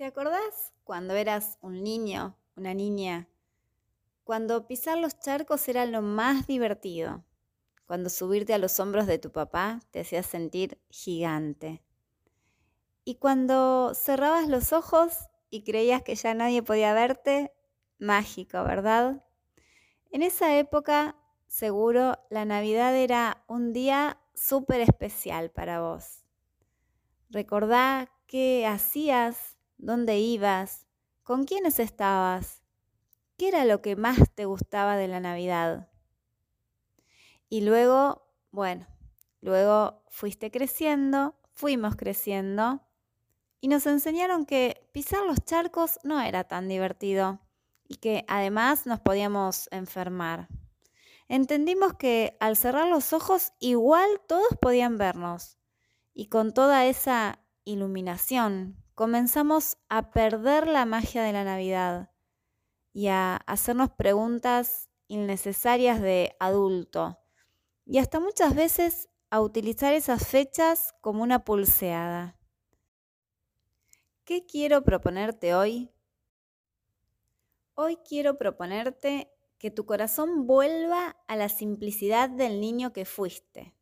¿Te acordás cuando eras un niño, una niña? Cuando pisar los charcos era lo más divertido. Cuando subirte a los hombros de tu papá te hacía sentir gigante. Y cuando cerrabas los ojos y creías que ya nadie podía verte, mágico, ¿verdad? En esa época, seguro, la Navidad era un día súper especial para vos. Recordá qué hacías dónde ibas, con quiénes estabas, qué era lo que más te gustaba de la Navidad. Y luego, bueno, luego fuiste creciendo, fuimos creciendo y nos enseñaron que pisar los charcos no era tan divertido y que además nos podíamos enfermar. Entendimos que al cerrar los ojos igual todos podían vernos y con toda esa iluminación comenzamos a perder la magia de la Navidad y a hacernos preguntas innecesarias de adulto y hasta muchas veces a utilizar esas fechas como una pulseada. ¿Qué quiero proponerte hoy? Hoy quiero proponerte que tu corazón vuelva a la simplicidad del niño que fuiste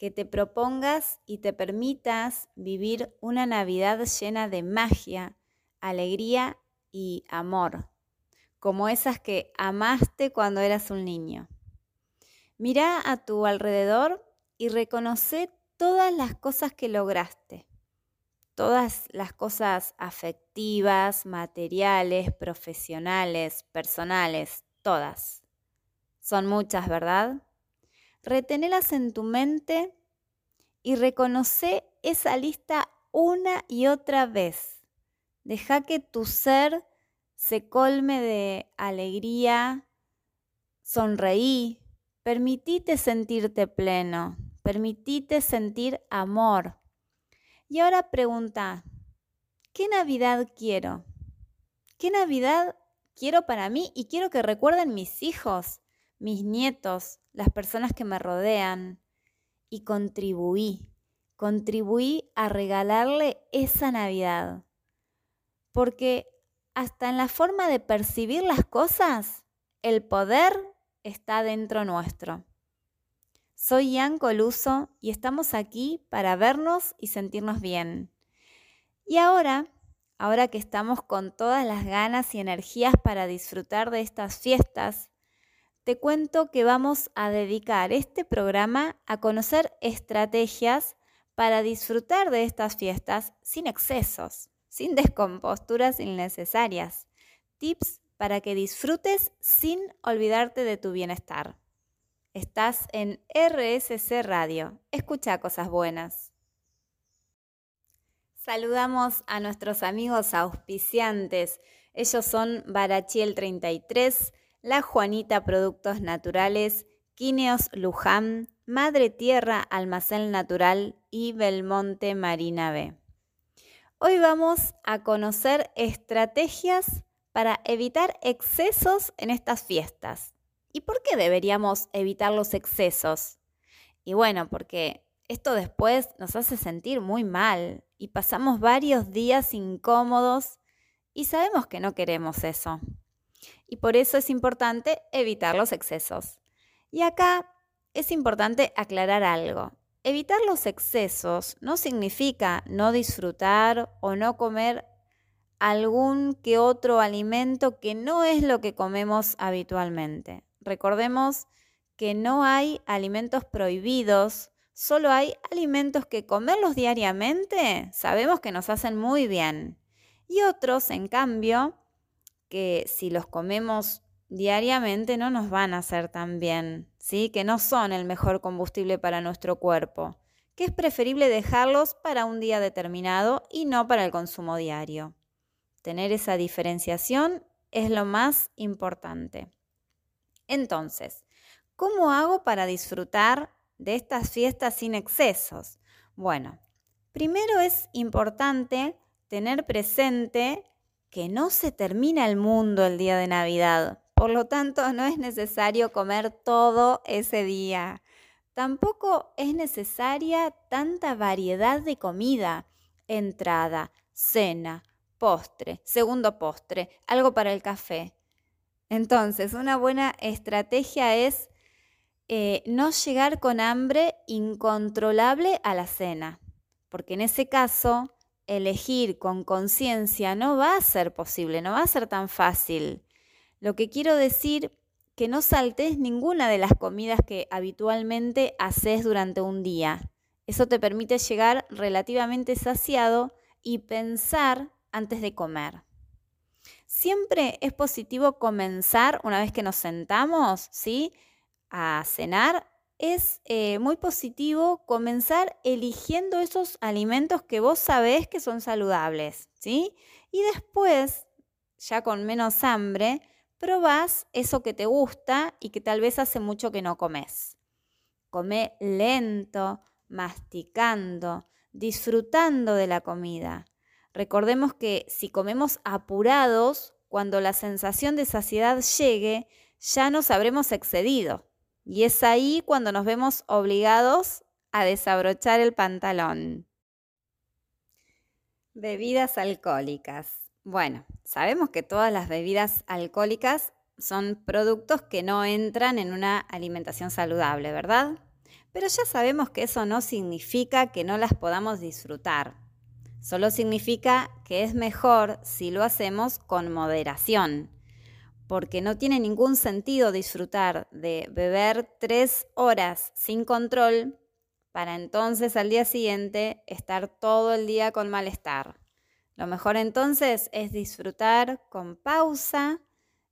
que te propongas y te permitas vivir una Navidad llena de magia, alegría y amor, como esas que amaste cuando eras un niño. Mira a tu alrededor y reconoce todas las cosas que lograste, todas las cosas afectivas, materiales, profesionales, personales, todas. Son muchas, ¿verdad? Retenelas en tu mente y reconoce esa lista una y otra vez. Deja que tu ser se colme de alegría, sonreí, permitite sentirte pleno, permitite sentir amor. Y ahora pregunta, ¿qué Navidad quiero? ¿Qué Navidad quiero para mí y quiero que recuerden mis hijos? mis nietos, las personas que me rodean, y contribuí, contribuí a regalarle esa Navidad. Porque hasta en la forma de percibir las cosas, el poder está dentro nuestro. Soy Ian Coluso y estamos aquí para vernos y sentirnos bien. Y ahora, ahora que estamos con todas las ganas y energías para disfrutar de estas fiestas te cuento que vamos a dedicar este programa a conocer estrategias para disfrutar de estas fiestas sin excesos, sin descomposturas innecesarias. Tips para que disfrutes sin olvidarte de tu bienestar. Estás en RSC Radio. Escucha cosas buenas. Saludamos a nuestros amigos auspiciantes. Ellos son Barachiel 33, la Juanita Productos Naturales, Quineos Luján, Madre Tierra Almacén Natural y Belmonte Marina B. Hoy vamos a conocer estrategias para evitar excesos en estas fiestas. ¿Y por qué deberíamos evitar los excesos? Y bueno, porque esto después nos hace sentir muy mal y pasamos varios días incómodos y sabemos que no queremos eso y por eso es importante evitar los excesos. Y acá es importante aclarar algo. Evitar los excesos no significa no disfrutar o no comer algún que otro alimento que no es lo que comemos habitualmente. Recordemos que no hay alimentos prohibidos, solo hay alimentos que comerlos diariamente sabemos que nos hacen muy bien. Y otros, en cambio, que si los comemos diariamente no nos van a hacer tan bien, ¿sí? Que no son el mejor combustible para nuestro cuerpo, que es preferible dejarlos para un día determinado y no para el consumo diario. Tener esa diferenciación es lo más importante. Entonces, ¿cómo hago para disfrutar de estas fiestas sin excesos? Bueno, primero es importante tener presente que no se termina el mundo el día de Navidad. Por lo tanto, no es necesario comer todo ese día. Tampoco es necesaria tanta variedad de comida, entrada, cena, postre, segundo postre, algo para el café. Entonces, una buena estrategia es eh, no llegar con hambre incontrolable a la cena, porque en ese caso elegir con conciencia no va a ser posible, no va a ser tan fácil. Lo que quiero decir que no saltes ninguna de las comidas que habitualmente haces durante un día. Eso te permite llegar relativamente saciado y pensar antes de comer. Siempre es positivo comenzar una vez que nos sentamos, ¿sí? A cenar. Es eh, muy positivo comenzar eligiendo esos alimentos que vos sabés que son saludables, ¿sí? Y después, ya con menos hambre, probás eso que te gusta y que tal vez hace mucho que no comes. Come lento, masticando, disfrutando de la comida. Recordemos que si comemos apurados, cuando la sensación de saciedad llegue, ya nos habremos excedido. Y es ahí cuando nos vemos obligados a desabrochar el pantalón. Bebidas alcohólicas. Bueno, sabemos que todas las bebidas alcohólicas son productos que no entran en una alimentación saludable, ¿verdad? Pero ya sabemos que eso no significa que no las podamos disfrutar. Solo significa que es mejor si lo hacemos con moderación, porque no tiene ningún sentido disfrutar de beber tres horas sin control para entonces al día siguiente estar todo el día con malestar. Lo mejor entonces es disfrutar con pausa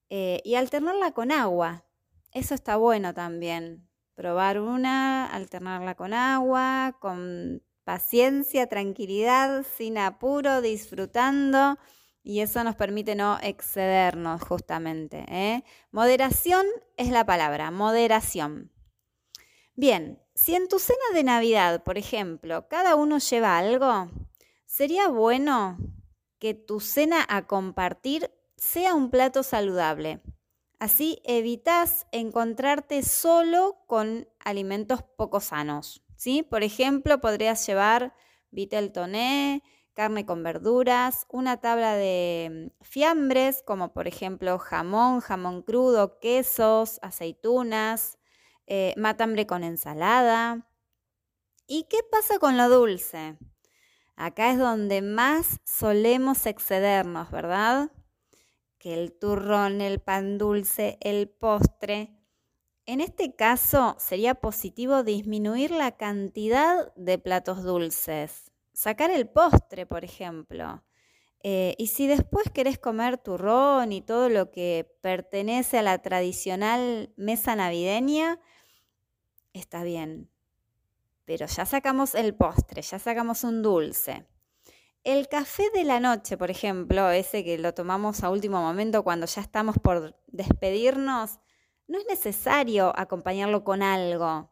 eh, y alternarla con agua. Eso está bueno también. Probar una, alternarla con agua, con paciencia, tranquilidad, sin apuro, disfrutando. Y eso nos permite no excedernos justamente. ¿eh? Moderación es la palabra, moderación. Bien, si en tu cena de Navidad, por ejemplo, cada uno lleva algo, sería bueno que tu cena a compartir sea un plato saludable. Así evitas encontrarte solo con alimentos poco sanos. ¿sí? Por ejemplo, podrías llevar vitel toné, carne con verduras, una tabla de mm, fiambres, como por ejemplo jamón, jamón crudo, quesos, aceitunas, eh, matambre con ensalada. ¿Y qué pasa con lo dulce? Acá es donde más solemos excedernos, ¿verdad? Que el turrón, el pan dulce, el postre en este caso, sería positivo disminuir la cantidad de platos dulces, sacar el postre, por ejemplo. Eh, y si después querés comer turrón y todo lo que pertenece a la tradicional mesa navideña, está bien. Pero ya sacamos el postre, ya sacamos un dulce. El café de la noche, por ejemplo, ese que lo tomamos a último momento cuando ya estamos por despedirnos, no es necesario acompañarlo con algo.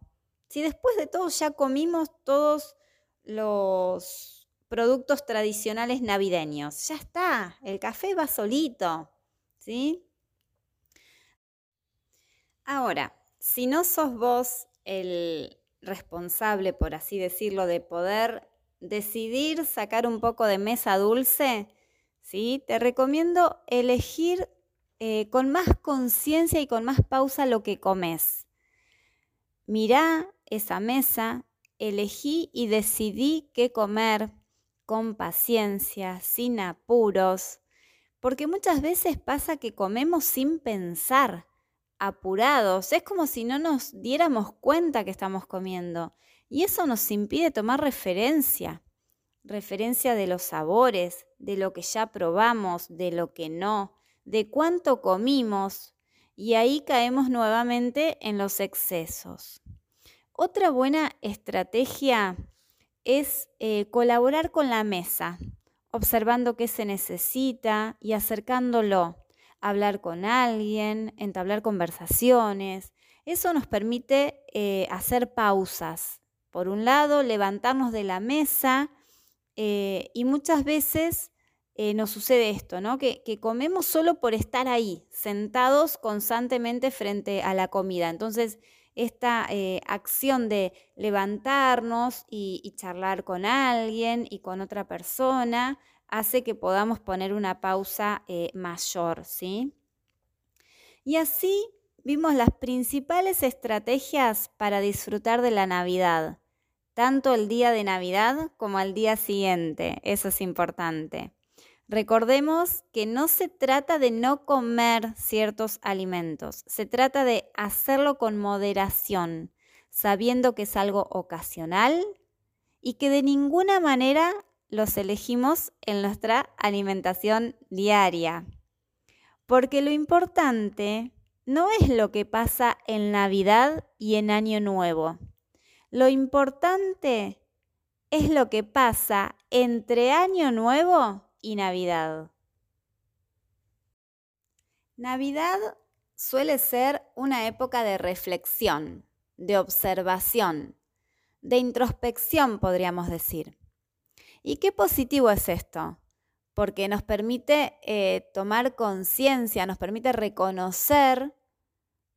Si después de todo ya comimos todos los productos tradicionales navideños, ya está, el café va solito, ¿sí? Ahora, si no sos vos el responsable, por así decirlo, de poder decidir sacar un poco de mesa dulce, ¿sí? Te recomiendo elegir eh, con más conciencia y con más pausa lo que comes. Mirá esa mesa, elegí y decidí qué comer con paciencia, sin apuros, porque muchas veces pasa que comemos sin pensar, apurados, es como si no nos diéramos cuenta que estamos comiendo y eso nos impide tomar referencia, referencia de los sabores, de lo que ya probamos, de lo que no, de cuánto comimos y ahí caemos nuevamente en los excesos. Otra buena estrategia es eh, colaborar con la mesa, observando qué se necesita y acercándolo, hablar con alguien, entablar conversaciones. Eso nos permite eh, hacer pausas. Por un lado, levantarnos de la mesa eh, y muchas veces nos sucede esto, ¿no? Que, comemos solo por estar ahí, sentados constantemente frente a la comida. Entonces, esta eh, acción de levantarnos y, charlar con alguien y con otra persona hace que podamos poner una pausa eh, mayor, ¿sí? Y así vimos las principales estrategias para disfrutar de la Navidad, tanto el día de Navidad como al día siguiente, eso es importante. Recordemos que no se trata de no comer ciertos alimentos, se trata de hacerlo con moderación, sabiendo que es algo ocasional y que de ninguna manera los elegimos en nuestra alimentación diaria. Porque lo importante no es lo que pasa en Navidad y en Año Nuevo. Lo importante es lo que pasa entre Año Nuevo y Navidad. Navidad suele ser una época de reflexión, de observación, de introspección, podríamos decir. ¿Y qué positivo es esto? Porque nos permite eh, tomar conciencia, nos permite reconocer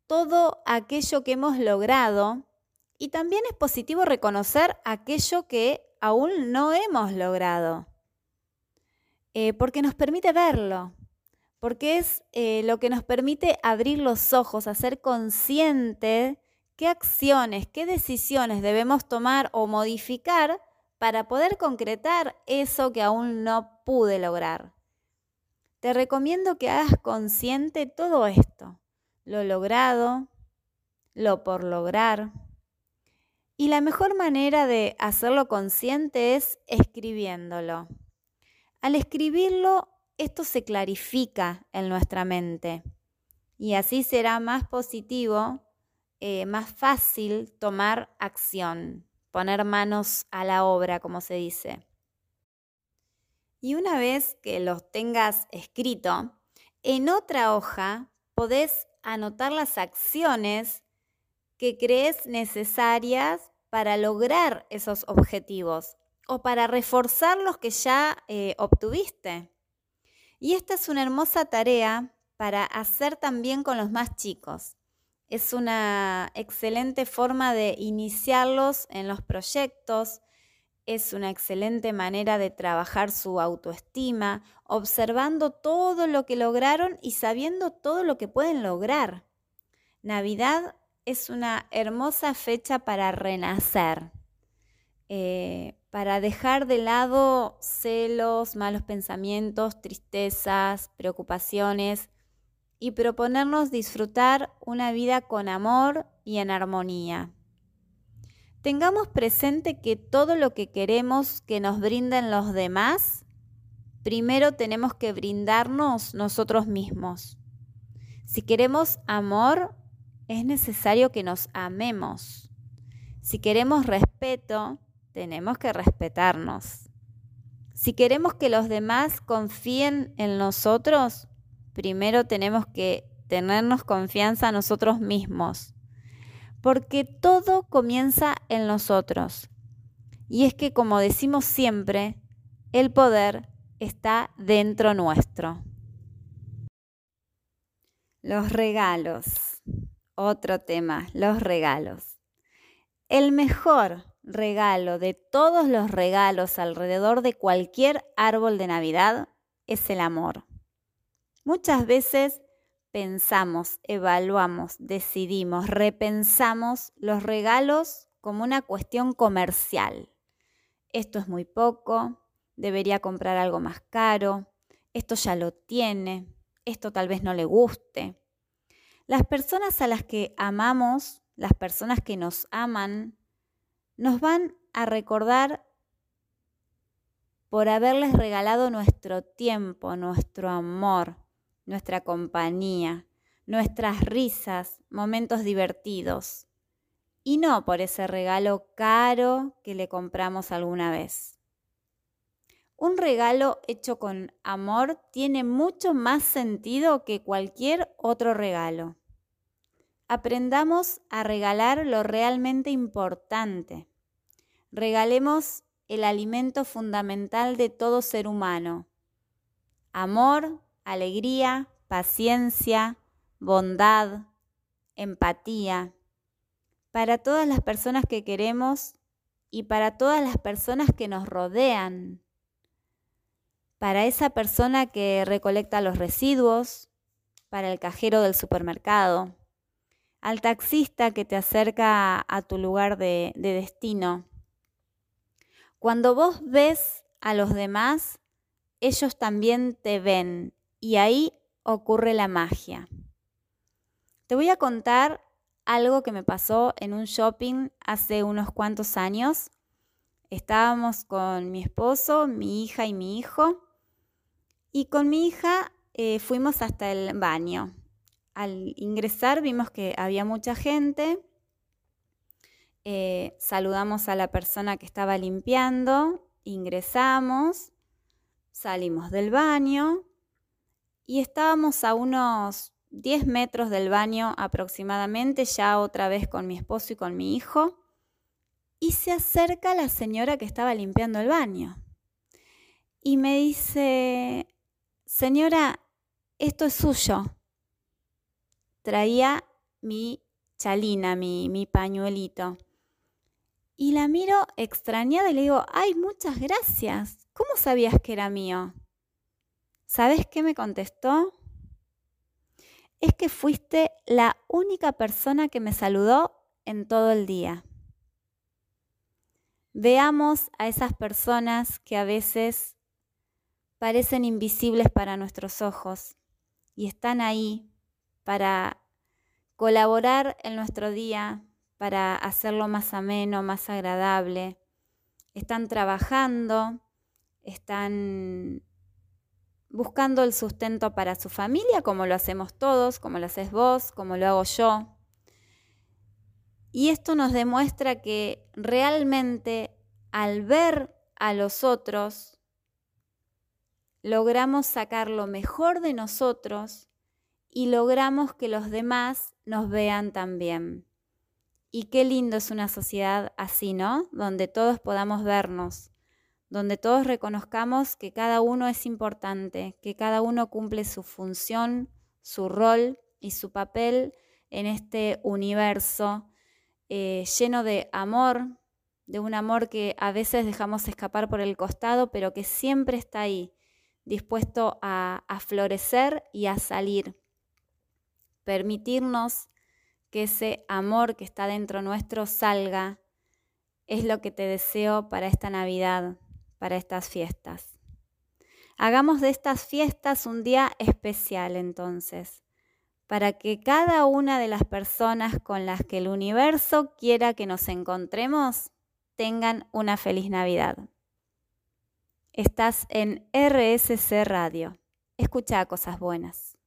todo aquello que hemos logrado y también es positivo reconocer aquello que aún no hemos logrado. Eh, porque nos permite verlo, porque es eh, lo que nos permite abrir los ojos, hacer consciente qué acciones, qué decisiones debemos tomar o modificar para poder concretar eso que aún no pude lograr. Te recomiendo que hagas consciente todo esto, lo logrado, lo por lograr. Y la mejor manera de hacerlo consciente es escribiéndolo. Al escribirlo, esto se clarifica en nuestra mente y así será más positivo, eh, más fácil tomar acción, poner manos a la obra, como se dice. Y una vez que los tengas escrito, en otra hoja podés anotar las acciones que crees necesarias para lograr esos objetivos o para reforzar los que ya eh, obtuviste. Y esta es una hermosa tarea para hacer también con los más chicos. Es una excelente forma de iniciarlos en los proyectos, es una excelente manera de trabajar su autoestima, observando todo lo que lograron y sabiendo todo lo que pueden lograr. Navidad es una hermosa fecha para renacer. Eh, para dejar de lado celos, malos pensamientos, tristezas, preocupaciones y proponernos disfrutar una vida con amor y en armonía. Tengamos presente que todo lo que queremos que nos brinden los demás, primero tenemos que brindarnos nosotros mismos. Si queremos amor, es necesario que nos amemos. Si queremos respeto, tenemos que respetarnos. Si queremos que los demás confíen en nosotros, primero tenemos que tenernos confianza a nosotros mismos. Porque todo comienza en nosotros. Y es que, como decimos siempre, el poder está dentro nuestro. Los regalos. Otro tema, los regalos. El mejor regalo de todos los regalos alrededor de cualquier árbol de Navidad es el amor. Muchas veces pensamos, evaluamos, decidimos, repensamos los regalos como una cuestión comercial. Esto es muy poco, debería comprar algo más caro, esto ya lo tiene, esto tal vez no le guste. Las personas a las que amamos, las personas que nos aman, nos van a recordar por haberles regalado nuestro tiempo, nuestro amor, nuestra compañía, nuestras risas, momentos divertidos, y no por ese regalo caro que le compramos alguna vez. Un regalo hecho con amor tiene mucho más sentido que cualquier otro regalo. Aprendamos a regalar lo realmente importante. Regalemos el alimento fundamental de todo ser humano. Amor, alegría, paciencia, bondad, empatía, para todas las personas que queremos y para todas las personas que nos rodean. para esa persona que recolecta los residuos, para el cajero del supermercado, al taxista que te acerca a tu lugar de, de destino. Cuando vos ves a los demás, ellos también te ven y ahí ocurre la magia. Te voy a contar algo que me pasó en un shopping hace unos cuantos años. Estábamos con mi esposo, mi hija y mi hijo. Y con mi hija eh, fuimos hasta el baño. Al ingresar vimos que había mucha gente. Eh, saludamos a la persona que estaba limpiando, ingresamos, salimos del baño y estábamos a unos 10 metros del baño aproximadamente, ya otra vez con mi esposo y con mi hijo, y se acerca la señora que estaba limpiando el baño. Y me dice, señora, esto es suyo. Traía mi chalina, mi, mi pañuelito. Y la miro extrañada y le digo, ay, muchas gracias. ¿Cómo sabías que era mío? ¿Sabes qué me contestó? Es que fuiste la única persona que me saludó en todo el día. Veamos a esas personas que a veces parecen invisibles para nuestros ojos y están ahí para colaborar en nuestro día, para hacerlo más ameno, más agradable. Están trabajando, están buscando el sustento para su familia, como lo hacemos todos, como lo haces vos, como lo hago yo. Y esto nos demuestra que realmente al ver a los otros, logramos sacar lo mejor de nosotros y logramos que los demás nos vean también. Y qué lindo es una sociedad así, ¿no? Donde todos podamos vernos, donde todos reconozcamos que cada uno es importante, que cada uno cumple su función, su rol y su papel en este universo eh, lleno de amor, de un amor que a veces dejamos escapar por el costado, pero que siempre está ahí, dispuesto a, a florecer y a salir. Permitirnos que ese amor que está dentro nuestro salga es lo que te deseo para esta Navidad para estas fiestas. Hagamos de estas fiestas un día especial entonces, para que cada una de las personas con las que el universo quiera que nos encontremos tengan una feliz Navidad. Estás en RSC Radio. Escucha cosas buenas.